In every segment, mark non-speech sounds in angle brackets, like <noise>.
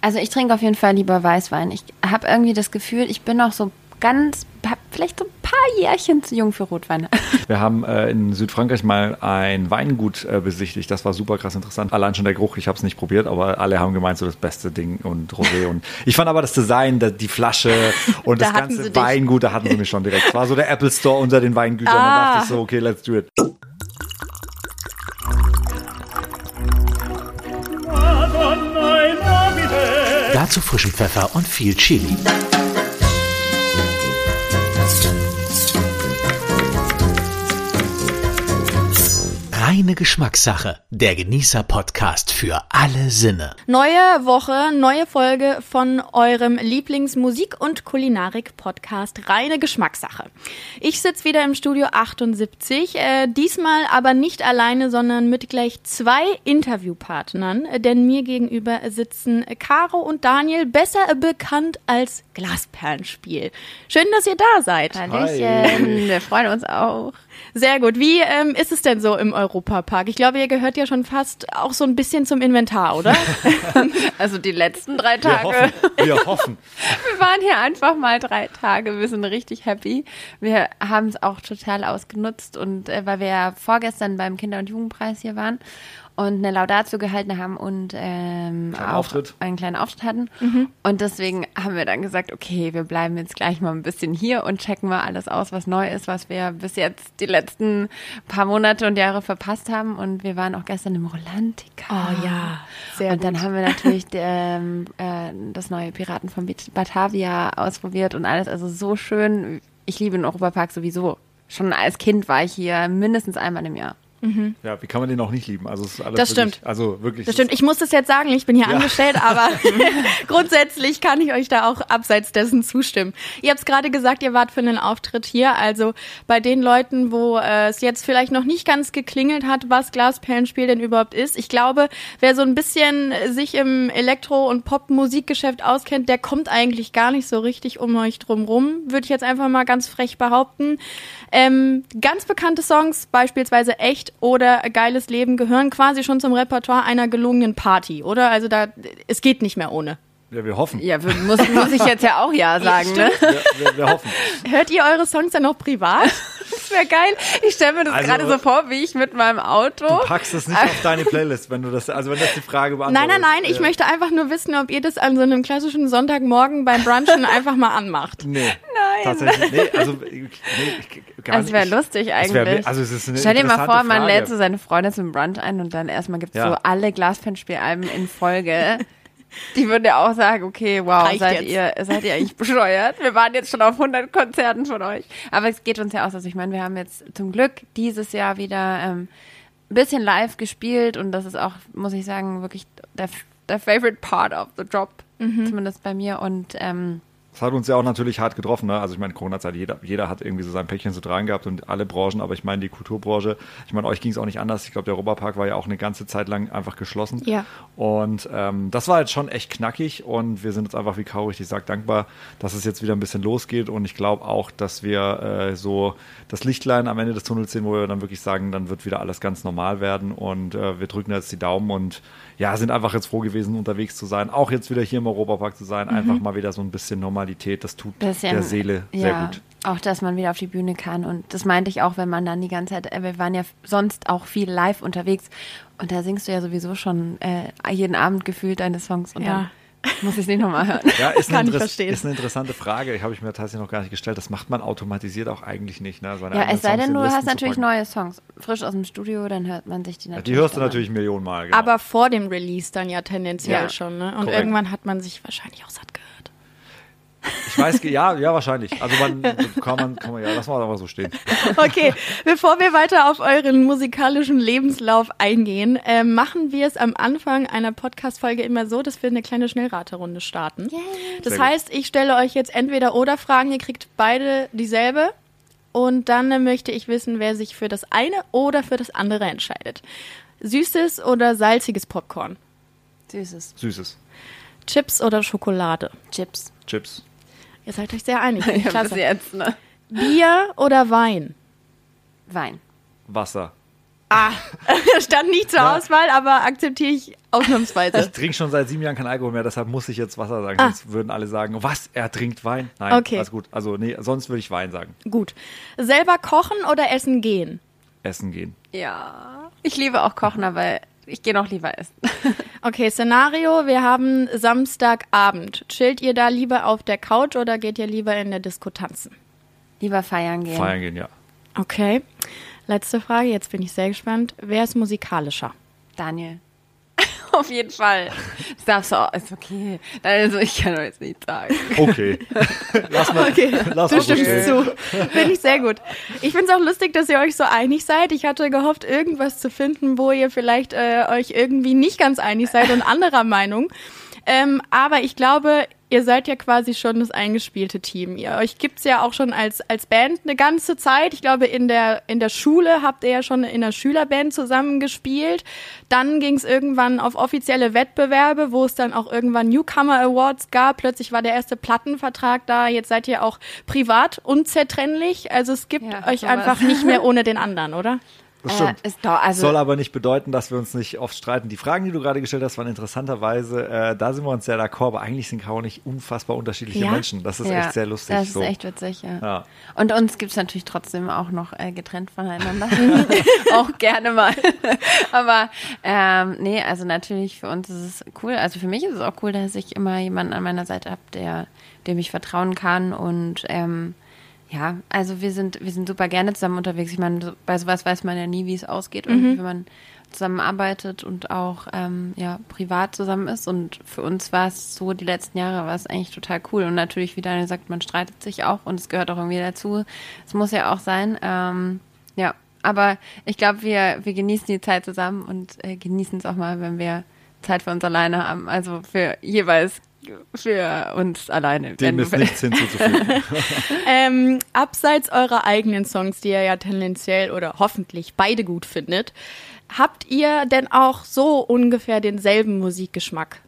Also ich trinke auf jeden Fall lieber Weißwein. Ich habe irgendwie das Gefühl, ich bin noch so ganz, vielleicht so ein paar Jährchen zu jung für Rotwein. <laughs> Wir haben äh, in Südfrankreich mal ein Weingut äh, besichtigt. Das war super krass interessant. Allein schon der Geruch, ich habe es nicht probiert, aber alle haben gemeint, so das beste Ding und Rosé. und <laughs> ich fand aber das Design, die Flasche und das ganze Weingut, da hatten sie mich schon direkt. Es war so der Apple Store unter den Weingütern. Ah. Da dachte ich so, okay, let's do it. Dazu frischen Pfeffer und viel Chili. Reine Geschmackssache. Der Genießer-Podcast für alle Sinne. Neue Woche, neue Folge von eurem Lieblingsmusik- und Kulinarik-Podcast Reine Geschmackssache. Ich sitze wieder im Studio 78, äh, diesmal aber nicht alleine, sondern mit gleich zwei Interviewpartnern, denn mir gegenüber sitzen Caro und Daniel, besser bekannt als Glasperlenspiel. Schön, dass ihr da seid. Hallöchen, wir freuen uns auch. Sehr gut. Wie ähm, ist es denn so im Europapark? Ich glaube, ihr gehört ja schon fast auch so ein bisschen zum Inventar, oder? <laughs> also die letzten drei Tage. Wir hoffen. Wir, hoffen. <laughs> wir waren hier einfach mal drei Tage. Wir sind richtig happy. Wir haben es auch total ausgenutzt und äh, weil wir ja vorgestern beim Kinder- und Jugendpreis hier waren und eine Laudatio gehalten haben und ähm, auch Auftritt. einen kleinen Auftritt hatten. Mhm. Und deswegen haben wir dann gesagt, okay, wir bleiben jetzt gleich mal ein bisschen hier und checken mal alles aus, was neu ist, was wir bis jetzt die letzten paar Monate und Jahre verpasst haben. Und wir waren auch gestern im Rolantica. Oh ja, sehr Und dann gut. haben wir natürlich <laughs> ähm, äh, das neue Piraten von Batavia ausprobiert und alles. Also so schön. Ich liebe den Europapark sowieso. Schon als Kind war ich hier mindestens einmal im Jahr. Mhm. Ja, wie kann man den auch nicht lieben? Also es ist alles das wirklich, stimmt. Also wirklich. Das stimmt. Ich muss das jetzt sagen. Ich bin hier ja. angestellt, aber <laughs> <laughs> grundsätzlich kann ich euch da auch abseits dessen zustimmen. Ihr habt es gerade gesagt, ihr wart für einen Auftritt hier. Also bei den Leuten, wo äh, es jetzt vielleicht noch nicht ganz geklingelt hat, was Glasperlenspiel denn überhaupt ist. Ich glaube, wer so ein bisschen sich im Elektro- und Pop-Musikgeschäft auskennt, der kommt eigentlich gar nicht so richtig um euch drum rum. Würde ich jetzt einfach mal ganz frech behaupten. Ähm, ganz bekannte Songs, beispielsweise Echt oder Geiles Leben, gehören quasi schon zum Repertoire einer gelungenen Party, oder? Also da, es geht nicht mehr ohne. Ja, wir hoffen. Ja, muss, muss ich jetzt ja auch Ja <laughs> sagen, ne? Ja, wir, wir, hoffen. Hört ihr eure Songs dann noch privat? Das wäre geil. Ich stelle mir das also, gerade so vor, wie ich mit meinem Auto. Du packst es nicht auf deine Playlist, wenn du das, also wenn das die Frage beantwortet. Nein, nein, nein. Ich möchte einfach nur wissen, ob ihr das an so einem klassischen Sonntagmorgen beim Brunchen <laughs> einfach mal anmacht. Nee. Nein. Tatsächlich. Nee, also nee, gar das wäre lustig eigentlich. Wär, also es ist eine Stell dir mal vor, man lädt so seine Freunde zum Brunch ein und dann erstmal gibt es ja. so alle Glaspenspielalben in Folge. <laughs> Die würden ja auch sagen, okay, wow, seid ihr, seid ihr eigentlich bescheuert? Wir waren jetzt schon auf 100 Konzerten von euch. Aber es geht uns ja aus. Also ich meine, wir haben jetzt zum Glück dieses Jahr wieder ähm, ein bisschen live gespielt und das ist auch, muss ich sagen, wirklich der, der favorite part of the job. Mhm. Zumindest bei mir. Und ähm, das hat uns ja auch natürlich hart getroffen. Ne? Also ich meine, Corona-Zeit, jeder, jeder hat irgendwie so sein Päckchen zu tragen gehabt und alle Branchen, aber ich meine, die Kulturbranche, ich meine, euch ging es auch nicht anders. Ich glaube, der Europapark war ja auch eine ganze Zeit lang einfach geschlossen. Ja. Und ähm, das war jetzt schon echt knackig und wir sind jetzt einfach, wie Kau richtig sagt, dankbar, dass es jetzt wieder ein bisschen losgeht und ich glaube auch, dass wir äh, so das Lichtlein am Ende des Tunnels sehen, wo wir dann wirklich sagen, dann wird wieder alles ganz normal werden und äh, wir drücken jetzt die Daumen und ja, sind einfach jetzt froh gewesen, unterwegs zu sein, auch jetzt wieder hier im Europapark zu sein, mhm. einfach mal wieder so ein bisschen Normalität, das tut bisschen, der Seele ja, sehr gut. Auch, dass man wieder auf die Bühne kann und das meinte ich auch, wenn man dann die ganze Zeit, äh, wir waren ja sonst auch viel live unterwegs und da singst du ja sowieso schon äh, jeden Abend gefühlt deine Songs und ja. dann muss ich es nicht nochmal hören. Ja, ist, Kann eine ist eine interessante Frage. Die habe ich mir tatsächlich noch gar nicht gestellt. Das macht man automatisiert auch eigentlich nicht. Ne? ja, es sei denn, du hast natürlich neue Songs. Frisch aus dem Studio, dann hört man sich die natürlich. Ja, die hörst du natürlich Millionenmal. Genau. Aber vor dem Release dann ja tendenziell ja. schon. Ne? Und Korrekt. irgendwann hat man sich wahrscheinlich auch satt gehört. Ich weiß, ja, ja, wahrscheinlich. Also man kann man, kann man ja, lass mal aber so stehen. <laughs> Okay, bevor wir weiter auf euren musikalischen Lebenslauf eingehen, äh, machen wir es am Anfang einer Podcast-Folge immer so, dass wir eine kleine Schnellraterunde starten. Yay. Das Sehr heißt, ich stelle euch jetzt entweder oder Fragen, ihr kriegt beide dieselbe. Und dann möchte ich wissen, wer sich für das eine oder für das andere entscheidet. Süßes oder salziges Popcorn? Süßes. Süßes. Chips oder Schokolade? Chips. Chips. Ihr seid euch sehr einig. <laughs> Ja, Klasse. Jetzt, ne? Bier oder Wein? Wein. Wasser. Ah, <laughs> stand nicht zur ja. Auswahl, aber akzeptiere ich ausnahmsweise. <laughs> Ich trinke schon seit sieben Jahren kein Alkohol mehr, deshalb muss ich jetzt Wasser sagen. Ah. Sonst würden alle sagen, was, er trinkt Wein? Nein, okay. alles gut. Also nee, sonst würde ich Wein sagen. Gut. Selber kochen oder essen gehen? Essen gehen. Ja. Ich liebe auch kochen, aber ich gehe noch lieber essen. Okay, Szenario, wir haben Samstagabend. Chillt ihr da lieber auf der Couch oder geht ihr lieber in der Disco tanzen? Lieber feiern gehen. Feiern gehen, ja. Okay. Letzte Frage, jetzt bin ich sehr gespannt. Wer ist musikalischer? Daniel. <laughs> Auf jeden Fall. Das darfst du auch, ist okay. Also ich kann doch jetzt nicht sagen. Okay. <laughs> Lass mal. Okay. Lass du stimmst zu. Finde ich sehr gut. Ich finde es auch lustig, dass ihr euch so einig seid. Ich hatte gehofft, irgendwas zu finden, wo ihr vielleicht äh, euch irgendwie nicht ganz einig seid und anderer Meinung. Ähm, aber ich glaube, ihr seid ja quasi schon das eingespielte Team. Ihr euch gibt's ja auch schon als als Band eine ganze Zeit. Ich glaube in der in der Schule habt ihr ja schon in der Schülerband zusammengespielt. Dann ging's irgendwann auf offizielle Wettbewerbe, wo es dann auch irgendwann Newcomer Awards gab. Plötzlich war der erste Plattenvertrag da. Jetzt seid ihr auch privat unzertrennlich. Also es gibt ja, euch einfach nicht mehr ohne den anderen, oder? Das stimmt. Äh, doch, also Soll aber nicht bedeuten, dass wir uns nicht oft streiten. Die Fragen, die du gerade gestellt hast, waren interessanterweise, äh, da sind wir uns sehr d'accord, aber eigentlich sind Caro nicht unfassbar unterschiedliche ja? Menschen. Das ist ja, echt sehr lustig. Das ist so. echt witzig, ja. ja. Und uns gibt es natürlich trotzdem auch noch äh, getrennt voneinander. <laughs> auch gerne mal. <laughs> aber ähm, nee, also natürlich für uns ist es cool. Also für mich ist es auch cool, dass ich immer jemanden an meiner Seite habe, der dem ich vertrauen kann und ähm, ja, also wir sind, wir sind super gerne zusammen unterwegs. Ich meine, bei sowas weiß man ja nie, wie es ausgeht, mhm. wenn man zusammenarbeitet und auch ähm, ja, privat zusammen ist. Und für uns war es so, die letzten Jahre war es eigentlich total cool. Und natürlich, wie Daniel sagt, man streitet sich auch und es gehört auch irgendwie dazu. Es muss ja auch sein. Ähm, ja, aber ich glaube, wir, wir genießen die Zeit zusammen und äh, genießen es auch mal, wenn wir Zeit für uns alleine haben. Also für jeweils für uns alleine. Dem ist nichts hinzuzufügen. <laughs> ähm, abseits eurer eigenen Songs, die ihr ja tendenziell oder hoffentlich beide gut findet, habt ihr denn auch so ungefähr denselben Musikgeschmack?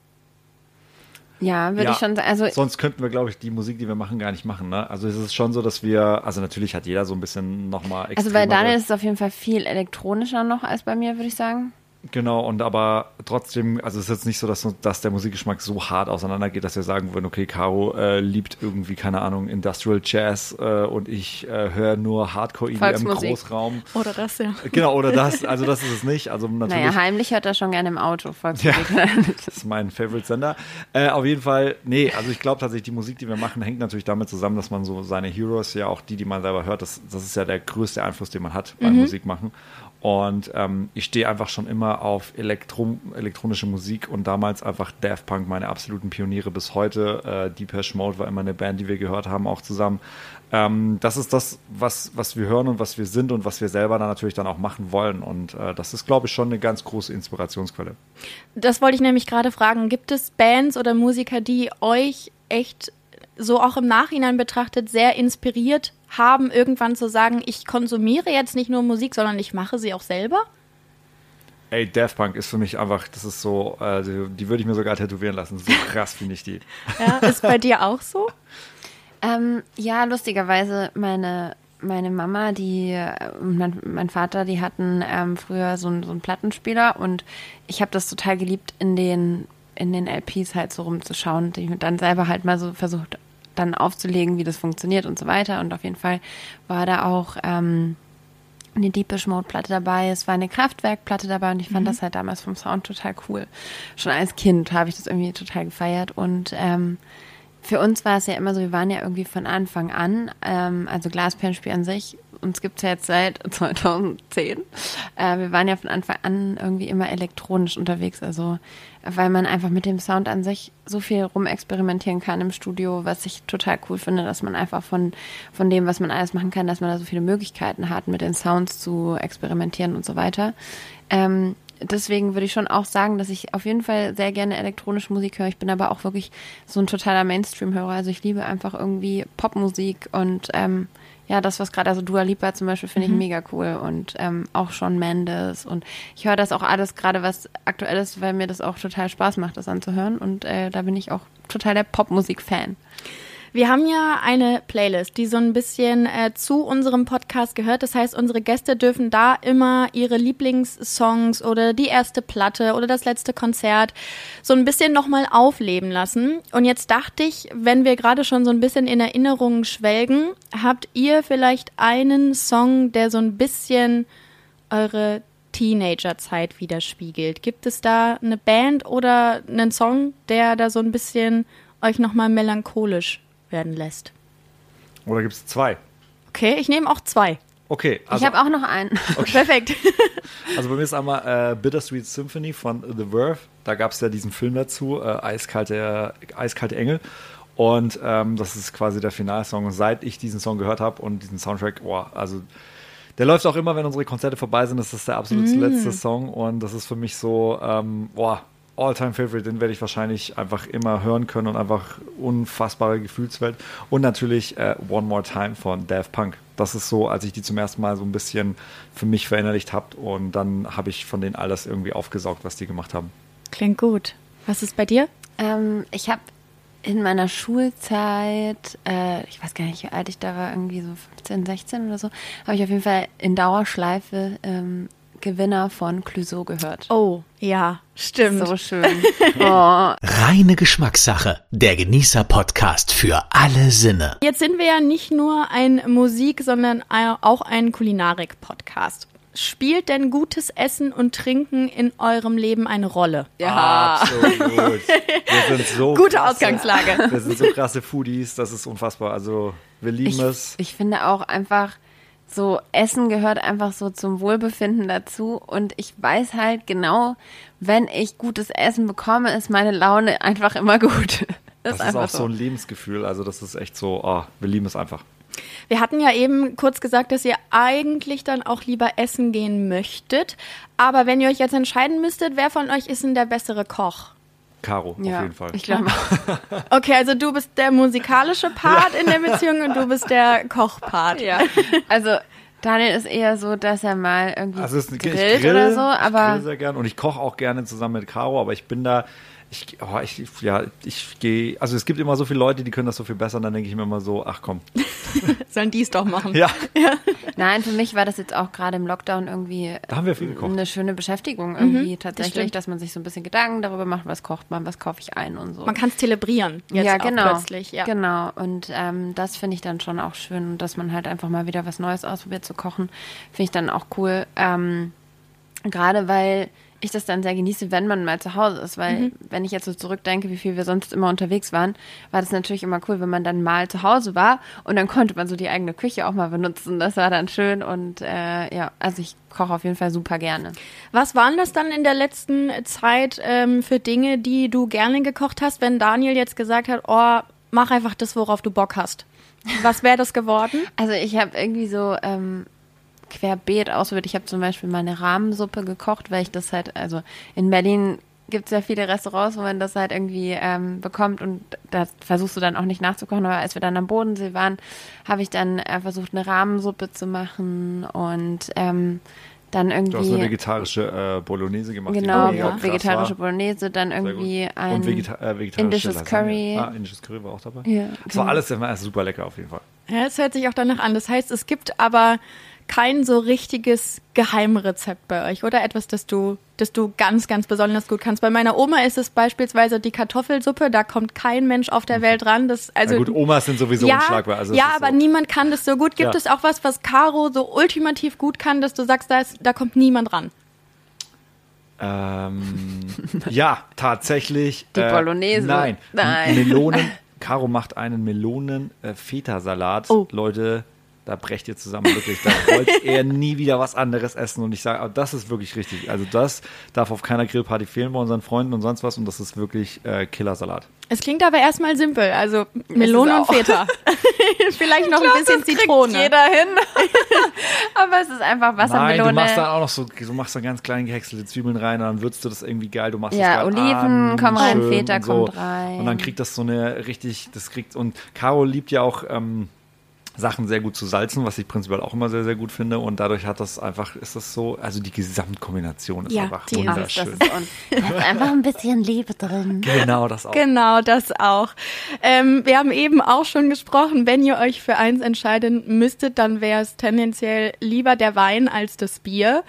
Ja, würde ja, ich schon sagen. Also sonst könnten wir, glaube ich, die Musik, die wir machen, gar nicht machen. Ne? Also es ist schon so, dass wir, also natürlich hat jeder so ein bisschen nochmal Also bei Daniel ist es auf jeden Fall viel elektronischer noch als bei mir, würde ich sagen. Genau, und aber trotzdem, also es ist jetzt nicht so, dass, dass der Musikgeschmack so hart auseinandergeht, dass wir sagen würden, okay, Caro äh, liebt irgendwie, keine Ahnung, Industrial Jazz äh, und ich äh, höre nur Hardcore EDM im Großraum. Oder das, ja. Genau, oder das, <laughs> also das ist es nicht. Also natürlich, naja, heimlich hört er schon gerne im Auto Volksmusik. Ja, das ist mein Favorite-Sender. Äh, auf jeden Fall, nee, also ich glaube tatsächlich, die Musik, die wir machen, hängt natürlich damit zusammen, dass man so seine Heroes, ja auch die, die man selber hört, das, das ist ja der größte Einfluss, den man hat beim mhm. Musikmachen. Und ähm, ich stehe einfach schon immer auf Elektro elektronische Musik und damals einfach Daft Punk, meine absoluten Pioniere bis heute. Äh, Deepesh Mode war immer eine Band, die wir gehört haben, auch zusammen. Ähm, das ist das, was, was wir hören und was wir sind und was wir selber dann natürlich dann auch machen wollen. Und äh, das ist, glaube ich, schon eine ganz große Inspirationsquelle. Das wollte ich nämlich gerade fragen. Gibt es Bands oder Musiker, die euch echt so auch im Nachhinein betrachtet sehr inspiriert haben, irgendwann zu sagen, ich konsumiere jetzt nicht nur Musik, sondern ich mache sie auch selber? Ey, Daft Punk ist für mich einfach, das ist so, also die würde ich mir sogar tätowieren lassen. So <laughs> krass finde ich die. Ja, ist bei dir auch so? ähm, ja, lustigerweise, meine, meine Mama, die äh, mein, mein Vater, die hatten ähm, früher so, ein, so einen Plattenspieler und ich habe das total geliebt, in den in den LPs halt so rumzuschauen und dann selber halt mal so versucht dann aufzulegen, wie das funktioniert und so weiter. Und auf jeden Fall war da auch ähm, eine Deepish Mode Platte dabei, es war eine Kraftwerk-Platte dabei und ich fand mhm. das halt damals vom Sound total cool. Schon als Kind habe ich das irgendwie total gefeiert und ähm, für uns war es ja immer so, wir waren ja irgendwie von Anfang an, ähm, also Glasperlenspiel an sich, uns gibt es ja jetzt seit <laughs> 2010. Äh, wir waren ja von Anfang an irgendwie immer elektronisch unterwegs, also weil man einfach mit dem Sound an sich so viel rumexperimentieren kann im Studio, was ich total cool finde, dass man einfach von, von dem, was man alles machen kann, dass man da so viele Möglichkeiten hat, mit den Sounds zu experimentieren und so weiter. Ähm, deswegen würde ich schon auch sagen, dass ich auf jeden Fall sehr gerne elektronische Musik höre. Ich bin aber auch wirklich so ein totaler Mainstream-Hörer. Also ich liebe einfach irgendwie Popmusik und ähm, ja, das, was gerade, also Dua Lipa zum Beispiel, finde ich mhm. mega cool und ähm, auch Sean Mendes und ich höre das auch alles gerade, was aktuell ist, weil mir das auch total Spaß macht, das anzuhören und äh, da bin ich auch total der Popmusik-Fan. Wir haben ja eine Playlist, die so ein bisschen äh, zu unserem Podcast gehört. Das heißt, unsere Gäste dürfen da immer ihre Lieblingssongs oder die erste Platte oder das letzte Konzert so ein bisschen nochmal aufleben lassen. Und jetzt dachte ich, wenn wir gerade schon so ein bisschen in Erinnerungen schwelgen, habt ihr vielleicht einen Song, der so ein bisschen eure Teenagerzeit widerspiegelt? Gibt es da eine Band oder einen Song, der da so ein bisschen euch nochmal melancholisch werden lässt? Oder gibt es zwei? Okay, ich nehme auch zwei. Okay. Also, ich habe auch noch einen. <laughs> Okay. Perfekt. <laughs> Also bei mir ist einmal äh, Bittersweet Symphony von The Verve. Da gab es ja diesen Film dazu, äh, Eiskalte, Eiskalte Engel. Und ähm, das ist quasi der Finalsong. Seit ich diesen Song gehört habe und diesen Soundtrack, boah, also der läuft auch immer, wenn unsere Konzerte vorbei sind. Das ist der absolut mm. letzte Song. Und das ist für mich so, ähm, boah, All-Time-Favorite, den werde ich wahrscheinlich einfach immer hören können und einfach unfassbare Gefühlswelt. Und natürlich äh, One More Time von Daft Punk. Das ist so, als ich die zum ersten Mal so ein bisschen für mich verinnerlicht habe und dann habe ich von denen alles irgendwie aufgesaugt, was die gemacht haben. Klingt gut. Was ist bei dir? Ähm, ich habe in meiner Schulzeit, äh, ich weiß gar nicht, wie alt ich da war, irgendwie so 15, 16 oder so, habe ich auf jeden Fall in Dauerschleife ähm, Gewinner von Clouseau gehört. Oh, ja, stimmt. So schön. Oh. <laughs> Reine Geschmackssache. Der Genießer-Podcast für alle Sinne. Jetzt sind wir ja nicht nur ein Musik, sondern auch ein Kulinarik-Podcast. Spielt denn gutes Essen und Trinken in eurem Leben eine Rolle? Ja, absolut. Wir sind <laughs> so gute krasse, Ausgangslage. Wir sind so krasse Foodies, das ist unfassbar. Also wir lieben ich, es. Ich finde auch einfach so Essen gehört einfach so zum Wohlbefinden dazu und ich weiß halt genau, wenn ich gutes Essen bekomme, ist meine Laune <laughs> einfach immer gut. <laughs> Das, das ist, ist auch so. so ein Lebensgefühl, also das ist echt so, oh, wir lieben es einfach. Wir hatten ja eben kurz gesagt, dass ihr eigentlich dann auch lieber essen gehen möchtet. Aber wenn ihr euch jetzt entscheiden müsstet, wer von euch ist denn der bessere Koch? Caro, ja, auf jeden Fall. Ich glaube. <laughs> Okay, also du bist der musikalische Part ja. in der Beziehung und du bist der Kochpart. Ja. Also Daniel ist eher so, dass er mal irgendwie also grillt grill, oder so, aber ich grill sehr gern und ich koche auch gerne zusammen mit Caro, aber ich bin da ich, oh, ich, ja, ich gehe, also es gibt immer so viele Leute, die können das so viel besser, und dann denke ich mir immer so, ach komm. <laughs> Sollen die es doch machen? Ja. <laughs> ja. Nein, für mich war das jetzt auch gerade im Lockdown irgendwie da haben wir viel gekocht. eine schöne Beschäftigung irgendwie mhm, tatsächlich, das dass man sich so ein bisschen Gedanken darüber macht, was kocht man, was kaufe ich ein und so. Man kann es zelebrieren jetzt ja, genau, plötzlich. Ja, genau. Und ähm, das finde ich dann schon auch schön, dass man halt einfach mal wieder was Neues ausprobiert zu kochen, finde ich dann auch cool. Ähm, gerade weil ich das dann sehr genieße, wenn man mal zu Hause ist, weil mhm. wenn ich jetzt so zurückdenke, wie viel wir sonst immer unterwegs waren, war das natürlich immer cool, wenn man dann mal zu Hause war und dann konnte man so die eigene Küche auch mal benutzen. Das war dann schön und äh, ja, also ich koche auf jeden Fall super gerne. Was waren das dann in der letzten Zeit ähm, für Dinge, die du gerne gekocht hast, wenn Daniel jetzt gesagt hat, oh, mach einfach das, worauf du Bock hast? Was wäre das geworden? <laughs> Also ich habe irgendwie so ähm, querbeet ausprobiert. Ich habe zum Beispiel meine Rahmensuppe gekocht, weil ich das halt, also in Berlin gibt es ja viele Restaurants, wo man das halt irgendwie ähm, bekommt und da versuchst du dann auch nicht nachzukochen. Aber als wir dann am Bodensee waren, habe ich dann äh, versucht, eine Rahmensuppe zu machen und ähm, dann irgendwie. Du hast eine vegetarische äh, Bolognese gemacht. Genau, ja. vegetarische Bolognese, dann irgendwie ein und Vegeta äh, indisches Curry. Ah, indisches Curry war auch dabei. Ja, das war genau. alles immer super lecker auf jeden Fall. Ja, es hört sich auch danach an. Das heißt, es gibt aber kein so richtiges Geheimrezept bei euch, oder? Etwas, das du, das du ganz, ganz besonders gut kannst. Bei meiner Oma ist es beispielsweise die Kartoffelsuppe, da kommt kein Mensch auf der Welt ran. Das, also, ja gut, Omas sind sowieso ja, unschlagbar. Also ja, aber so. niemand kann das so gut. Gibt ja. es auch was, was Caro so ultimativ gut kann, dass du sagst, da, ist, da kommt niemand ran? Ähm, <laughs> ja, tatsächlich. Die äh, Bolognese. Nein. Nein. Melonen. <laughs> Caro macht einen Melonen-Feta-Salat. Äh, oh. Leute, da brecht ihr zusammen wirklich. Da <laughs> wollt ihr nie wieder was anderes essen. Und ich sage, das ist wirklich richtig. Also das darf auf keiner Grillparty fehlen bei unseren Freunden und sonst was. Und das ist wirklich äh, Killersalat. Es klingt aber erstmal simpel. Also Melone und Feta. <laughs> <laughs> Vielleicht noch glaub, ein bisschen das Zitrone. jeder hin. aber es ist einfach Wassermelone. Nein, du machst dann auch noch so, du machst dann ganz klein gehäckselte Zwiebeln rein und dann würzt du das irgendwie geil. Du machst ja, das Oliven kommen rein, Feta so. kommt rein. Und dann kriegt das so eine richtig, das kriegt, und Caro liebt ja auch, ähm, Sachen sehr gut zu salzen, was ich prinzipiell auch immer sehr, sehr gut finde. Und dadurch hat das einfach, ist das so, also die Gesamtkombination ist ja, einfach wunderschön. Ist, und <laughs> da ist einfach ein bisschen Liebe drin. Genau, das auch. Genau, das auch. Ähm, wir haben eben auch schon gesprochen, wenn ihr euch für eins entscheiden müsstet, dann wäre es tendenziell lieber der Wein als das Bier.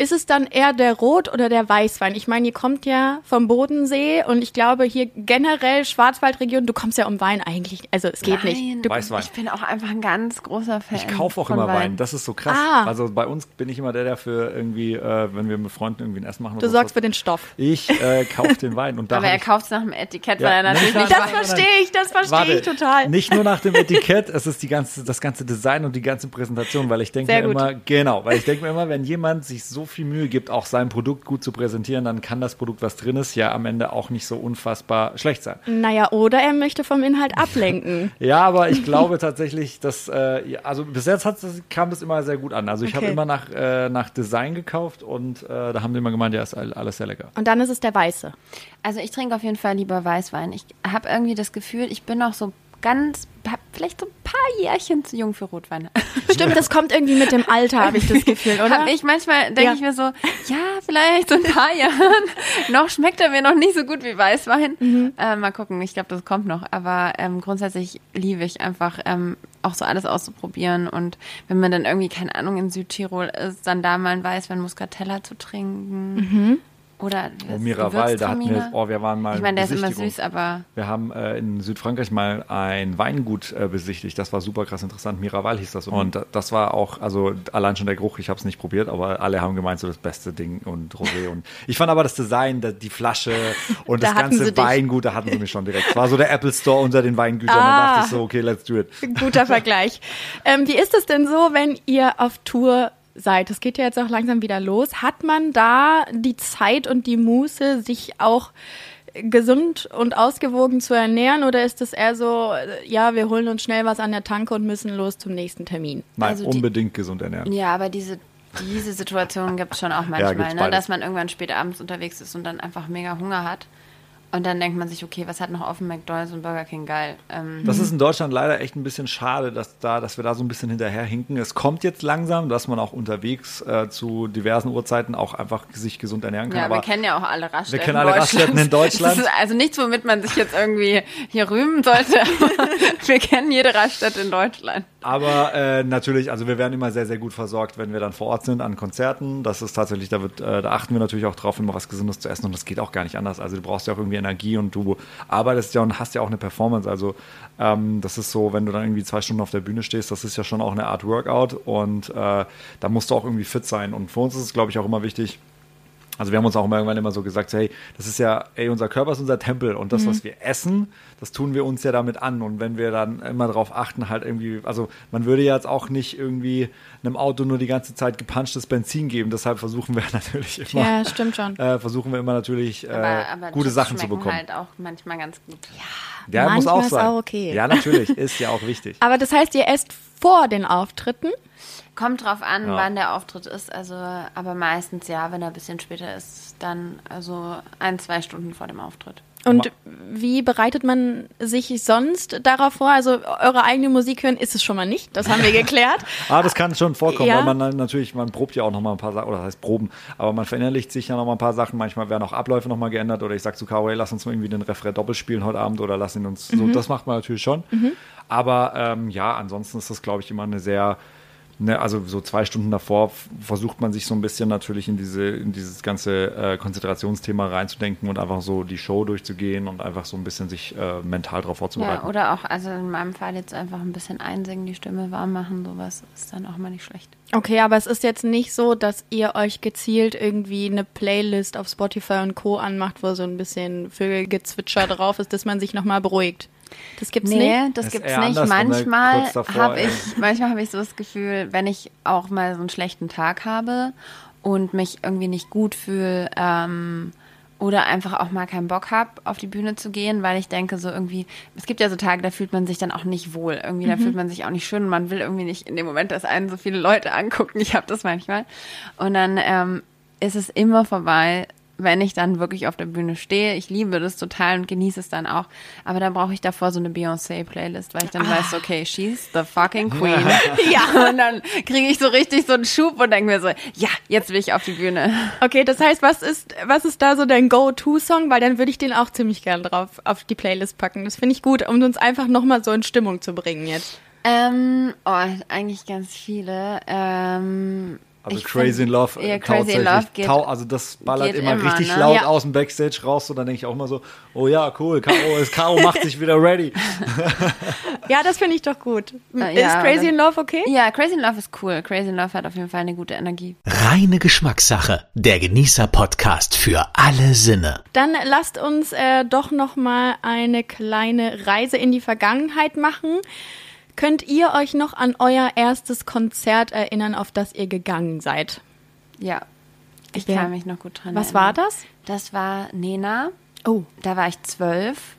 Ist es dann eher der Rot- oder der Weißwein? Ich meine, ihr kommt ja vom Bodensee und ich glaube hier generell Schwarzwaldregion, du kommst ja um Wein eigentlich, also es geht Nein, nicht. Du, Weißwein. Ich bin auch einfach ein ganz großer Fan. Ich kaufe auch immer Wein. Wein. Das ist so krass. Ah. Also bei uns bin ich immer der, der für irgendwie, äh, wenn wir mit Freunden irgendwie ein Essen machen. Du sorgst was, für den Stoff. Ich äh, kaufe den Wein. Und <laughs> da Aber er kauft es nach dem Etikett, ja, weil er natürlich nicht. Das verstehe ich, das verstehe ich total. Nicht nur nach dem <laughs> Etikett, es ist die ganze, das ganze Design und die ganze Präsentation, weil ich denke mir immer, genau, weil ich denke mir immer, wenn jemand sich so viel Mühe gibt, auch sein Produkt gut zu präsentieren, dann kann das Produkt, was drin ist, ja am Ende auch nicht so unfassbar schlecht sein. Naja, oder er möchte vom Inhalt ablenken. <laughs> ja, aber ich glaube tatsächlich, dass, äh, also bis jetzt hat, kam das immer sehr gut an. Also ich okay. habe immer nach, äh, nach Design gekauft und äh, da haben die immer gemeint, ja, ist alles sehr lecker. Und dann ist es der Weiße. Also ich trinke auf jeden Fall lieber Weißwein. Ich habe irgendwie das Gefühl, ich bin noch so ganz, vielleicht so ein paar Jährchen zu jung für Rotwein. <laughs> Stimmt, das kommt irgendwie mit dem Alter, habe ich das <laughs> Gefühl, oder? Hab ich manchmal denke ja. ich mir so, ja, vielleicht so ein paar <laughs> Jahren. noch schmeckt er mir noch nicht so gut wie Weißwein. Mhm. Äh, mal gucken, ich glaube, das kommt noch. Aber ähm, grundsätzlich liebe ich einfach ähm, auch so alles auszuprobieren. Und wenn man dann irgendwie, keine Ahnung, in Südtirol ist, dann da mal ein Weißwein Muscatella zu trinken. Mhm. Oder oh, Miraval, da hatten wir, oh, wir waren mal. Ich meine, der ist immer süß, aber. Wir haben äh, in Südfrankreich mal ein Weingut äh, besichtigt. Das war super krass interessant. Miraval hieß das. Und das war auch, also allein schon der Geruch, ich habe es nicht probiert, aber alle haben gemeint, so das beste Ding und Rosé. und ich fand aber das Design, die Flasche <laughs> und das ganze Weingut, da hatten sie mich schon direkt. Es war so der Apple Store unter den Weingütern. Ah, da dachte ich so, okay, let's do it. Guter <laughs> Vergleich. ähm, wie ist es denn so, wenn ihr auf Tour seid, es geht ja jetzt auch langsam wieder los, hat man da die Zeit und die Muße, sich auch gesund und ausgewogen zu ernähren oder ist es eher so, ja, wir holen uns schnell was an der Tanke und müssen los zum nächsten Termin? Nein, also unbedingt die, gesund ernähren. Ja, aber diese, diese Situation gibt es schon auch manchmal, ja, ne? dass man irgendwann spät abends unterwegs ist und dann einfach mega Hunger hat. Und dann denkt man sich, okay, was hat noch offen? McDonalds und Burger King, geil. Ähm das ist in Deutschland leider echt ein bisschen schade, dass, da, dass wir da so ein bisschen hinterherhinken. Es kommt jetzt langsam, dass man auch unterwegs äh, zu diversen Uhrzeiten auch einfach sich gesund ernähren kann. Ja, Aber wir kennen ja auch alle Raststätten. Wir kennen alle Raststätten in Deutschland. also nichts, womit man sich jetzt irgendwie hier rühmen sollte. <laughs> wir kennen jede Raststätte in Deutschland. Aber äh, natürlich, also wir werden immer sehr, sehr gut versorgt, wenn wir dann vor Ort sind an Konzerten. Das ist tatsächlich, da, wird, äh, da achten wir natürlich auch drauf, immer was Gesundes zu essen und das geht auch gar nicht anders. Also du brauchst ja auch irgendwie Energie und du arbeitest ja und hast ja auch eine Performance. Also ähm, das ist so, wenn du dann irgendwie zwei Stunden auf der Bühne stehst, das ist ja schon auch eine Art Workout und äh, da musst du auch irgendwie fit sein. Und für uns ist es, glaube ich, auch immer wichtig, also wir haben uns auch irgendwann immer so gesagt, hey, das ist ja, ey, unser Körper ist unser Tempel und das, mhm. was wir essen, das tun wir uns ja damit an. Und wenn wir dann immer darauf achten, halt irgendwie, also man würde ja jetzt auch nicht irgendwie einem Auto nur die ganze Zeit gepunchtes Benzin geben. Deshalb versuchen wir <laughs> natürlich immer. Ja, stimmt schon. Äh, versuchen wir immer natürlich äh, aber, aber gute Sachen zu bekommen. halt auch manchmal ganz gut. Ja, ja muss auch sein. Auch okay. Ja, natürlich, ist ja auch wichtig. <laughs> Aber das heißt, ihr esst vor den Auftritten? Kommt drauf an, ja. wann der Auftritt ist. Also, aber meistens ja, wenn er ein bisschen später ist, dann also ein, zwei Stunden vor dem Auftritt. Und wie bereitet man sich sonst darauf vor? Also eure eigene Musik hören ist es schon mal nicht, das haben wir <laughs> geklärt. ah, das kann schon vorkommen, ja. weil man natürlich, man probt ja auch noch mal ein paar Sachen, oder das heißt proben, aber man verinnerlicht sich ja noch mal ein paar Sachen. Manchmal werden auch Abläufe noch mal geändert oder ich sag zu Caro, lass uns mal irgendwie den Refrain doppelt spielen heute Abend oder lass ihn uns, mhm. so, das macht man natürlich schon. Mhm. Aber ähm, ja, ansonsten ist das, glaube ich, immer eine sehr Ne, also so zwei Stunden davor versucht man sich so ein bisschen natürlich in diese in dieses ganze äh, Konzentrationsthema reinzudenken und einfach so die Show durchzugehen und einfach so ein bisschen sich äh, mental darauf vorzubereiten. Ja, oder auch, also in meinem Fall jetzt einfach ein bisschen einsingen, die Stimme warm machen, sowas ist dann auch mal nicht schlecht. Okay, aber es ist jetzt nicht so, dass ihr euch gezielt irgendwie eine Playlist auf Spotify und Co. anmacht, wo so ein bisschen Vögelgezwitscher drauf ist, dass man sich nochmal beruhigt. Das gibt's nee, nicht. das, das gibt's nicht. Manchmal habe ich, manchmal habe ich so das Gefühl, wenn ich auch mal so einen schlechten Tag habe und mich irgendwie nicht gut fühle ähm, oder einfach auch mal keinen Bock habe, auf die Bühne zu gehen, weil ich denke so irgendwie, es gibt ja so Tage, da fühlt man sich dann auch nicht wohl. Irgendwie, mhm. da fühlt man sich auch nicht schön und man will irgendwie nicht in dem Moment, dass einen so viele Leute angucken. <laughs> Ich habe das manchmal. Und dann ähm, ist es immer vorbei, wenn ich dann wirklich auf der Bühne stehe. Ich liebe das total und genieße es dann auch. Aber dann brauche ich davor so eine Beyoncé-Playlist, weil ich dann ah. weiß, okay, she's the fucking queen. <laughs> <laughs> ja. Und dann kriege ich so richtig so einen Schub und denke mir so, ja, jetzt will ich auf die Bühne. Okay, das heißt, was ist, was ist da so dein Go-To-Song? Weil dann würde ich den auch ziemlich gern drauf auf die Playlist packen. Das finde ich gut, um uns einfach nochmal so in Stimmung zu bringen jetzt. Ähm, oh, eigentlich ganz viele. Ähm, also ich Crazy in Love, ja, Crazy in Love geht, tau, also das ballert immer, immer, richtig ne? laut ja. aus dem Backstage raus und dann denke ich auch immer so, oh ja, cool, Caro, Caro macht sich wieder ready. <laughs> ja, das finde ich doch gut. Äh, ist ja, Crazy in Love okay? Ja, Crazy in Love ist cool. Crazy in Love hat auf jeden Fall eine gute Energie. Reine Geschmackssache, der Genießer-Podcast für alle Sinne. Dann lasst uns äh, doch noch mal eine kleine Reise in die Vergangenheit machen. Könnt ihr euch noch an euer erstes Konzert erinnern, auf das ihr gegangen seid? Ja, ich ja. kann mich noch gut dran Was erinnern. war das? Das war Nena. Oh. Da war ich zwölf.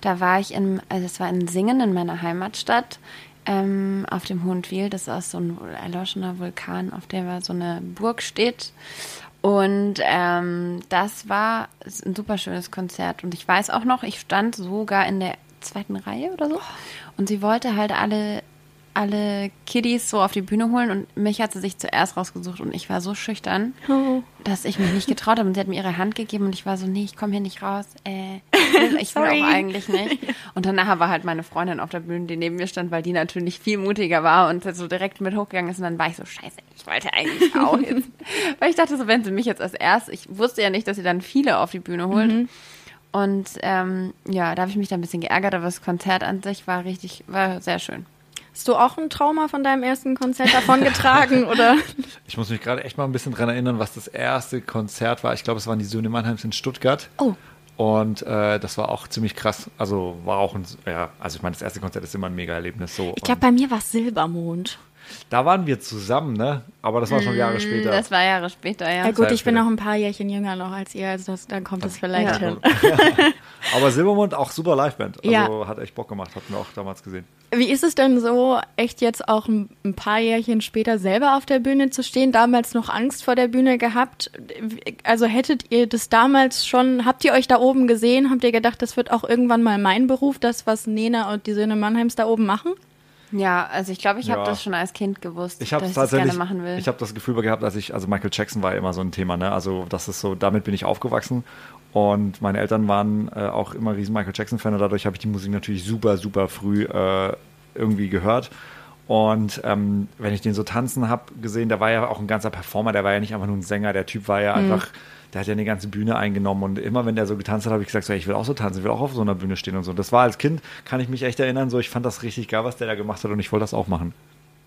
Da war ich in, also es war in Singen in meiner Heimatstadt ähm, auf dem Hohen Viel. Das ist so ein erloschener Vulkan, auf dem so eine Burg steht. Und ähm, das war ein super schönes Konzert. Und ich weiß auch noch, ich stand sogar in der zweiten Reihe oder so. Und sie wollte halt alle, alle Kiddies so auf die Bühne holen und mich hat sie sich zuerst rausgesucht und ich war so schüchtern, oh. dass ich mich nicht getraut habe. Und sie hat mir ihre Hand gegeben und ich war so, nee, ich komme hier nicht raus. Äh, ich will <laughs> auch eigentlich nicht. <laughs> Und danach war halt meine Freundin auf der Bühne, die neben mir stand, weil die natürlich viel mutiger war und so direkt mit hochgegangen ist. Und dann war ich so, scheiße, ich wollte eigentlich auch jetzt. <laughs> weil ich dachte so, wenn sie mich jetzt als erst, ich wusste ja nicht, dass sie dann viele auf die Bühne holt. Mhm. Und ähm, ja, da habe ich mich dann ein bisschen geärgert, aber das Konzert an sich war richtig, war sehr schön. Hast du auch ein Trauma von deinem ersten Konzert davon getragen, <laughs> oder? Ich muss mich gerade echt mal ein bisschen dran erinnern, was das erste Konzert war. Ich glaube, es waren die Söhne Mannheims in Stuttgart. Oh. Und äh, das war auch ziemlich krass. Also war auch ein, ja, also ich meine, das erste Konzert ist immer ein mega Erlebnis. So. Ich glaube, bei mir war es Silbermond. Da waren wir zusammen, ne? Aber das war schon Jahre mm, später. Das war Jahre später, ja. Ja gut, ich bin noch ein paar Jährchen jünger noch als ihr, also das, dann kommt es vielleicht ja. hin. <laughs> Aber Silbermond auch super Liveband. Also ja. hat echt Bock gemacht, hatten wir auch damals gesehen. Wie ist es denn so, echt jetzt auch ein paar Jährchen später selber auf der Bühne zu stehen? Damals noch Angst vor der Bühne gehabt? Also hättet ihr das damals schon, habt ihr euch da oben gesehen? Habt ihr gedacht, das wird auch irgendwann mal mein Beruf, das, was Nena und die Söhne Mannheims da oben machen? Ja, also ich glaube, ich habe das schon als Kind gewusst, ich dass ich das gerne machen will. Ich habe das Gefühl gehabt, dass ich, also Michael Jackson war immer so ein Thema, ne? Also das ist so, damit bin ich aufgewachsen und meine Eltern waren äh, auch immer riesen Michael Jackson-Fan und dadurch habe ich die Musik natürlich super, super früh äh, irgendwie gehört. Und ähm, wenn ich den so tanzen habe gesehen, der war ja auch ein ganzer Performer, der war ja nicht einfach nur ein Sänger, der Typ war ja mhm. einfach der hat ja eine ganze Bühne eingenommen und immer wenn der so getanzt hat, habe ich gesagt, so, ich will auch so tanzen, ich will auch auf so einer Bühne stehen und so. Das war als Kind, kann ich mich echt erinnern, so ich fand das richtig geil, was der da gemacht hat und ich wollte das auch machen.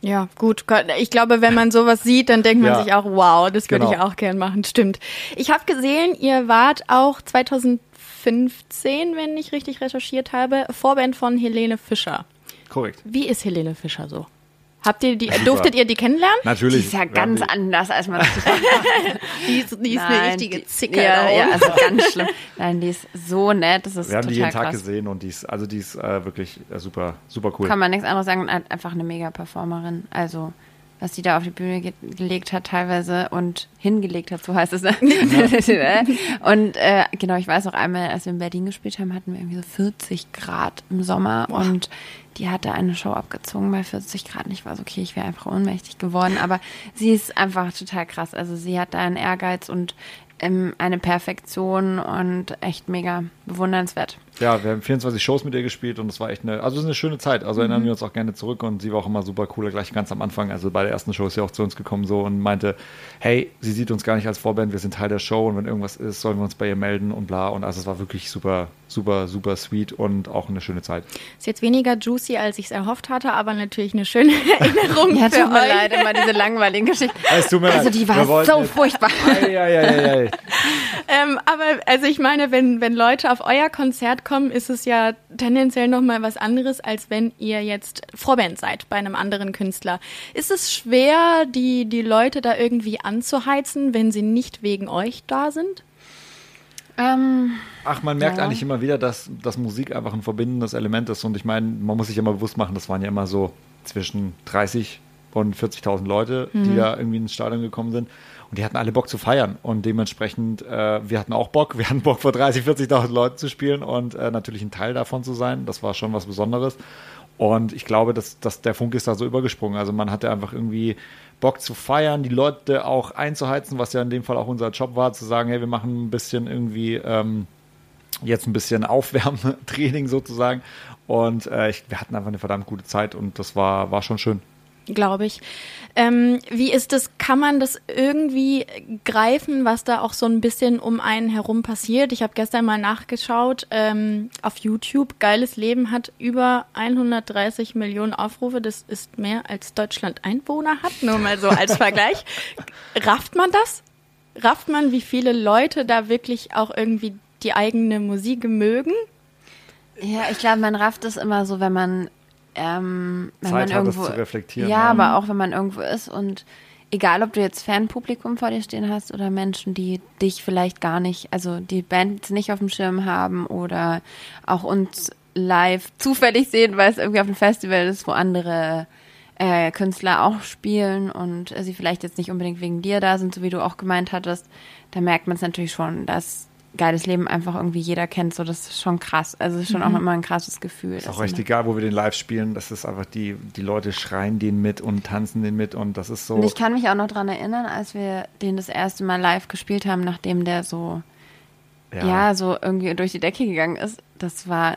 Ja, gut. Ich glaube, wenn man sowas sieht, dann denkt man ja. sich auch, wow, das würde genau. ich auch gern machen. Stimmt. Ich habe gesehen, ihr wart auch 2015, wenn ich richtig recherchiert habe, Vorband von Helene Fischer. Korrekt. Wie ist Helene Fischer so? Habt ihr die, durftet ihr die kennenlernen? Natürlich. Die ist ja ganz anders, als man sich <laughs> Die ist, die ist Nein, eine richtige Zicke. Ja, ja, also ganz schlimm. Nein, die ist so nett. Das ist Wir haben die jeden Tag krass. gesehen und die ist, also die ist äh, wirklich äh, super, super cool. Kann man nichts anderes sagen, einfach eine mega Performerin. Also was die da auf die Bühne ge gelegt hat teilweise und hingelegt hat, so heißt es. Ne? Ja. <laughs> und äh, genau, ich weiß auch einmal, als wir in Berlin gespielt haben, hatten wir irgendwie so 40 Grad im Sommer Boah. und die hatte eine Show abgezogen bei 40 Grad. Und ich war so, okay, ich wäre einfach ohnmächtig geworden. Aber sie ist einfach total krass. Also sie hat da einen Ehrgeiz und ähm, eine Perfektion und echt mega bewundernswert. Ja, wir haben 24 Shows mit ihr gespielt und es war echt eine, also es ist eine schöne Zeit. Also erinnern mhm. wir uns auch gerne zurück und sie war auch immer super cool, gleich ganz am Anfang. Also bei der ersten Show ist sie auch zu uns gekommen so und meinte, hey, sie sieht uns gar nicht als Vorband, wir sind Teil der Show und wenn irgendwas ist, sollen wir uns bei ihr melden und bla. Und also es war wirklich super, super, super sweet und auch eine schöne Zeit. Ist jetzt weniger juicy, als ich es erhofft hatte, aber natürlich eine schöne <laughs> Erinnerung. ja, tut mir leid, immer diese langweiligen Geschichten. <laughs> also die war so furchtbar. Ei, ei, ei, <laughs> ähm, aber also ich meine, wenn, wenn Leute auf euer Konzert kommen, ist es ja tendenziell nochmal was anderes, als wenn ihr jetzt Vorband seid bei einem anderen Künstler. Ist es schwer, die, die Leute da irgendwie anzuheizen, wenn sie nicht wegen euch da sind? Ähm, Ach, man merkt ja. eigentlich immer wieder, dass, dass Musik einfach ein verbindendes Element ist. Und ich meine, man muss sich immer bewusst machen, das waren ja immer so zwischen 30 und 40.000 Leute, mhm. die da irgendwie ins Stadion gekommen sind. Und die hatten alle Bock zu feiern. Und dementsprechend, äh, wir hatten auch Bock. Wir <laughs> hatten Bock, vor 30, 40.000 Leuten zu spielen und äh, natürlich ein Teil davon zu sein. Das war schon was Besonderes. Und ich glaube, dass, dass der Funk ist da so übergesprungen. Also man hatte einfach irgendwie Bock zu feiern, die Leute auch einzuheizen, was ja in dem Fall auch unser Job war, zu sagen, hey, wir machen ein bisschen irgendwie ähm, jetzt ein bisschen Aufwärmtraining sozusagen. Und äh, ich, wir hatten einfach eine verdammt gute Zeit und das war, war schon schön glaube ich. Ähm, wie ist das? Kann man das irgendwie greifen, was da auch so ein bisschen um einen herum passiert? Ich habe gestern mal nachgeschaut ähm, auf YouTube. Geiles Leben hat über 130 Millionen Aufrufe. Das ist mehr als Deutschland Einwohner hat. Nur mal so als Vergleich. <laughs> Rafft man das? Rafft man, wie viele Leute da wirklich auch irgendwie die eigene Musik mögen? Ja, ich glaube, man rafft es immer so, wenn man ähm, wenn Zeit man irgendwo, zu reflektieren. Ja, ja, aber auch wenn man irgendwo ist und egal, ob du jetzt Fanpublikum vor dir stehen hast oder Menschen, die dich vielleicht gar nicht, also die Band nicht auf dem Schirm haben oder auch uns live zufällig sehen, weil es irgendwie auf einem Festival ist, wo andere äh, Künstler auch spielen und äh, sie vielleicht jetzt nicht unbedingt wegen dir da sind, so wie du auch gemeint hattest, da merkt man es natürlich schon, dass geiles Leben einfach irgendwie jeder kennt. So, das ist schon krass. Also ist schon mhm. auch immer ein krasses Gefühl. Ist auch echt egal, wo wir den live spielen. Das ist einfach die, die Leute schreien den mit und tanzen den mit und das ist so. Und ich kann mich auch noch daran erinnern, als wir den das erste Mal live gespielt haben, nachdem der so, ja, ja so irgendwie durch die Decke gegangen ist. Das war,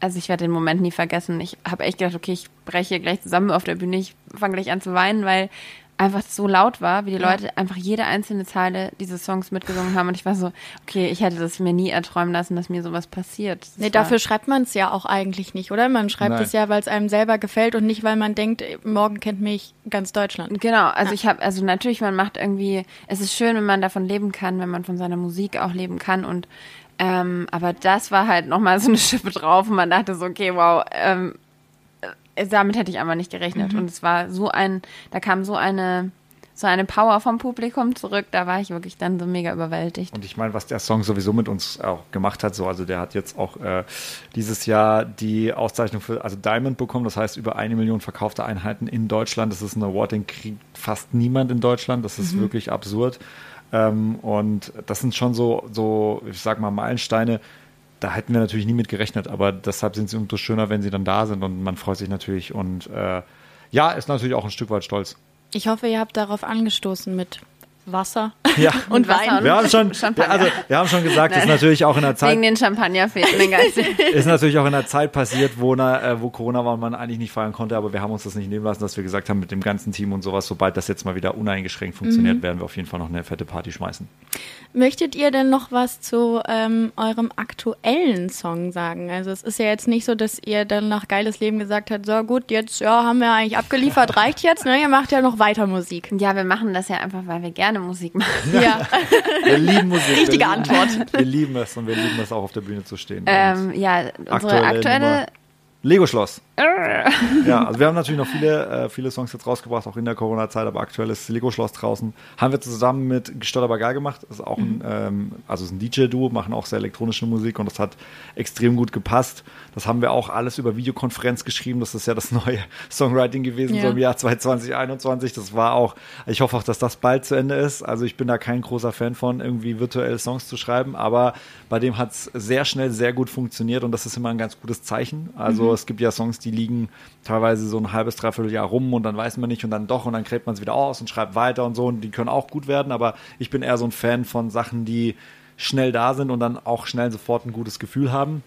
also ich werde den Moment nie vergessen. Ich habe echt gedacht, okay, ich breche gleich zusammen auf der Bühne. Ich fange gleich an zu weinen, weil einfach so laut war, wie die Leute ja. einfach jede einzelne Zeile dieses Songs mitgesungen haben. Und ich war so, okay, ich hätte das mir nie erträumen lassen, dass mir sowas passiert. Das nee, dafür schreibt man es ja auch eigentlich nicht, oder? Man schreibt es ja, weil es einem selber gefällt und nicht, weil man denkt, morgen kennt mich ganz Deutschland. Genau, also ja. ich habe, also natürlich, man macht irgendwie, es ist schön, wenn man davon leben kann, wenn man von seiner Musik auch leben kann und ähm, aber das war halt nochmal so eine Schippe drauf und man dachte so, okay, wow, ähm, damit hätte ich einfach nicht gerechnet. Mhm. Und es war so ein, da kam so eine, so eine Power vom Publikum zurück, da war ich wirklich dann so mega überwältigt. Und ich meine, was der Song sowieso mit uns auch gemacht hat, so, also der hat jetzt auch äh, dieses Jahr die Auszeichnung für, also Diamond bekommen, das heißt über eine Million verkaufte Einheiten in Deutschland. Das ist ein Award, den kriegt fast niemand in Deutschland. Das ist mhm. wirklich absurd. Ähm, und das sind schon so, so, ich sag mal, Meilensteine, da hätten wir natürlich nie mit gerechnet, aber deshalb sind sie umso schöner, wenn sie dann da sind und man freut sich natürlich und äh, ja, ist natürlich auch ein Stück weit stolz. Ich hoffe, ihr habt darauf angestoßen mit Wasser ja. <laughs> und Wein. Wir haben schon, also, wir haben schon gesagt, Nein. ist natürlich auch in der Zeit. Wegen den Champagner fehlt <laughs> Ist natürlich auch in der Zeit passiert, wo, äh, wo Corona war und man eigentlich nicht feiern konnte, aber wir haben uns das nicht nehmen lassen, dass wir gesagt haben, mit dem ganzen Team und sowas, sobald das jetzt mal wieder uneingeschränkt funktioniert, mhm. werden wir auf jeden Fall noch eine fette Party schmeißen. Möchtet ihr denn noch was zu ähm, eurem aktuellen Song sagen? Also es ist ja jetzt nicht so, dass ihr dann nach Geiles Leben gesagt habt, so gut, jetzt ja, haben wir eigentlich abgeliefert, reicht jetzt, ne? Ihr macht ja noch weiter Musik. Ja, wir machen das ja einfach, weil wir gerne Musik machen. <laughs> Ja. wir lieben Musik. Richtige wir lieben, Antwort. Wir lieben es und wir lieben es auch auf der Bühne zu stehen. Ähm, ja, unsere aktuelle, aktuelle Lego-Schloss. Ja, also wir haben natürlich noch viele, äh, viele Songs jetzt rausgebracht, auch in der Corona-Zeit, aber aktuell ist Lego-Schloss draußen. Haben wir zusammen mit Gestört aber geil gemacht. Das ist auch ein, mhm. ähm, also ist ein DJ-Duo, machen auch sehr elektronische Musik und das hat extrem gut gepasst. Das haben wir auch alles über Videokonferenz geschrieben. Das ist ja das neue <laughs> Songwriting gewesen, ja. so im Jahr 2021. Das war auch, ich hoffe auch, dass das bald zu Ende ist. Also ich bin da kein großer Fan von, irgendwie virtuell Songs zu schreiben, aber bei dem hat es sehr schnell sehr gut funktioniert und das ist immer ein ganz gutes Zeichen. Also mhm. es gibt ja Songs, die liegen teilweise so ein halbes, dreiviertel Jahr rum und dann weiß man nicht und dann doch und dann gräbt man es wieder aus und schreibt weiter und so und die können auch gut werden, aber ich bin eher so ein Fan von Sachen, die schnell da sind und dann auch schnell sofort ein gutes Gefühl haben.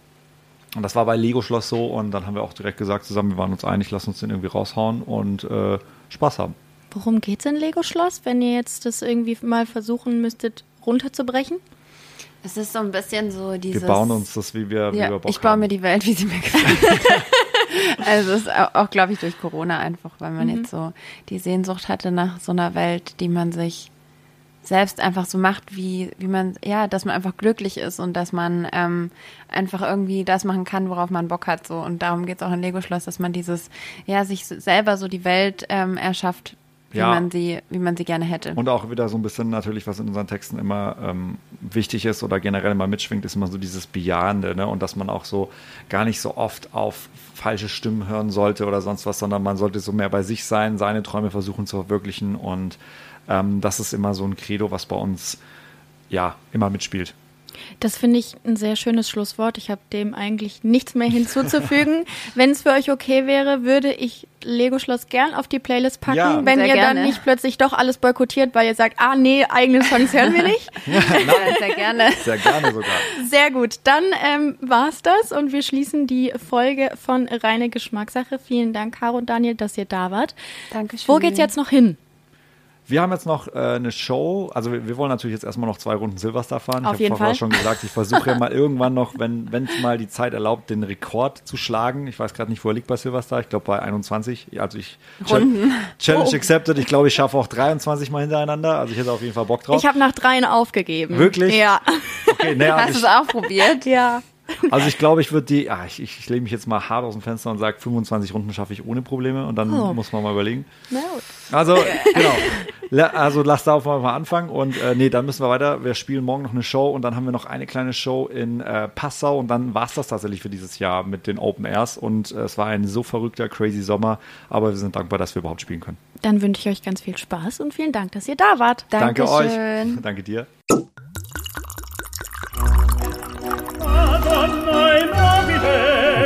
Und das war bei Lego Schloss so und dann haben wir auch direkt gesagt zusammen, wir waren uns einig, lass uns den irgendwie raushauen und äh, Spaß haben. Worum geht's in Lego Schloss, wenn ihr jetzt das irgendwie mal versuchen müsstet runterzubrechen? Es ist so ein bisschen so dieses. Wir bauen uns das, wie wir, wie ja, wir Bock Ich baue haben. mir die Welt, wie sie mir <laughs> gefällt. Also es ist auch, glaube ich, durch Corona einfach, weil man mhm. jetzt so die Sehnsucht hatte nach so einer Welt, die man sich selbst einfach so macht, wie, wie man, ja, dass man einfach glücklich ist und dass man ähm, einfach irgendwie das machen kann, worauf man Bock hat. So. Und darum geht es auch in Lego-Schloss, dass man dieses, ja, sich selber so die Welt ähm, erschafft, wie, ja. man sie, wie man sie gerne hätte. Und auch wieder so ein bisschen natürlich, was in unseren Texten immer ähm, wichtig ist oder generell immer mitschwingt, ist immer so dieses Bejahende, ne? Und dass man auch so gar nicht so oft auf falsche Stimmen hören sollte oder sonst was, sondern man sollte so mehr bei sich sein, seine Träume versuchen zu verwirklichen. Und ähm, das ist immer so ein Credo, was bei uns ja immer mitspielt. Das finde ich ein sehr schönes Schlusswort. Ich habe dem eigentlich nichts mehr hinzuzufügen. <laughs> Wenn es für euch okay wäre, würde ich Lego Schloss gern auf die Playlist packen, ja, wenn ihr gerne. dann nicht plötzlich doch alles boykottiert, weil ihr sagt, ah nee, eigene Songs hören wir nicht. <laughs> ja, nein, sehr gerne. Sehr gerne sogar. Sehr gut. Dann ähm, war's das und wir schließen die Folge von Reine Geschmackssache. Vielen Dank, Caro und Daniel, dass ihr da wart. Dankeschön. Wo geht's jetzt noch hin? Wir haben jetzt noch äh, eine Show, also wir, wir, wollen natürlich jetzt erstmal noch zwei Runden Silverstar fahren. Auf ich habe vorher schon gesagt, ich versuche ja mal irgendwann noch, wenn es mal die Zeit erlaubt, den Rekord zu schlagen. Ich weiß gerade nicht, wo er liegt bei Silverstar. Ich glaube bei 21. Also ich Runden. Challenge oh. accepted. Ich glaube, ich schaffe auch 23 mal hintereinander. Also ich hätte auf jeden Fall Bock drauf. Ich habe nach dreien aufgegeben. Wirklich? Ja. Okay, naja, Hast du es auch probiert? ja. Also ich glaube, ich würde die, ah, ich, ich, lege mich jetzt mal hart aus dem Fenster und sage, 25 Runden schaffe ich ohne Probleme und dann oh. muss man mal überlegen. Also, genau. Also lass da auf mal anfangen und äh, nee, dann müssen wir weiter. Wir spielen morgen noch eine Show und dann haben wir noch eine kleine Show in äh, Passau und dann war es das tatsächlich für dieses Jahr mit den Open Airs und äh, es war ein so verrückter, crazy Sommer, aber wir sind dankbar, dass wir überhaupt spielen können. Dann wünsche ich euch ganz viel Spaß und vielen Dank, dass ihr da wart. Danke euch. Danke dir.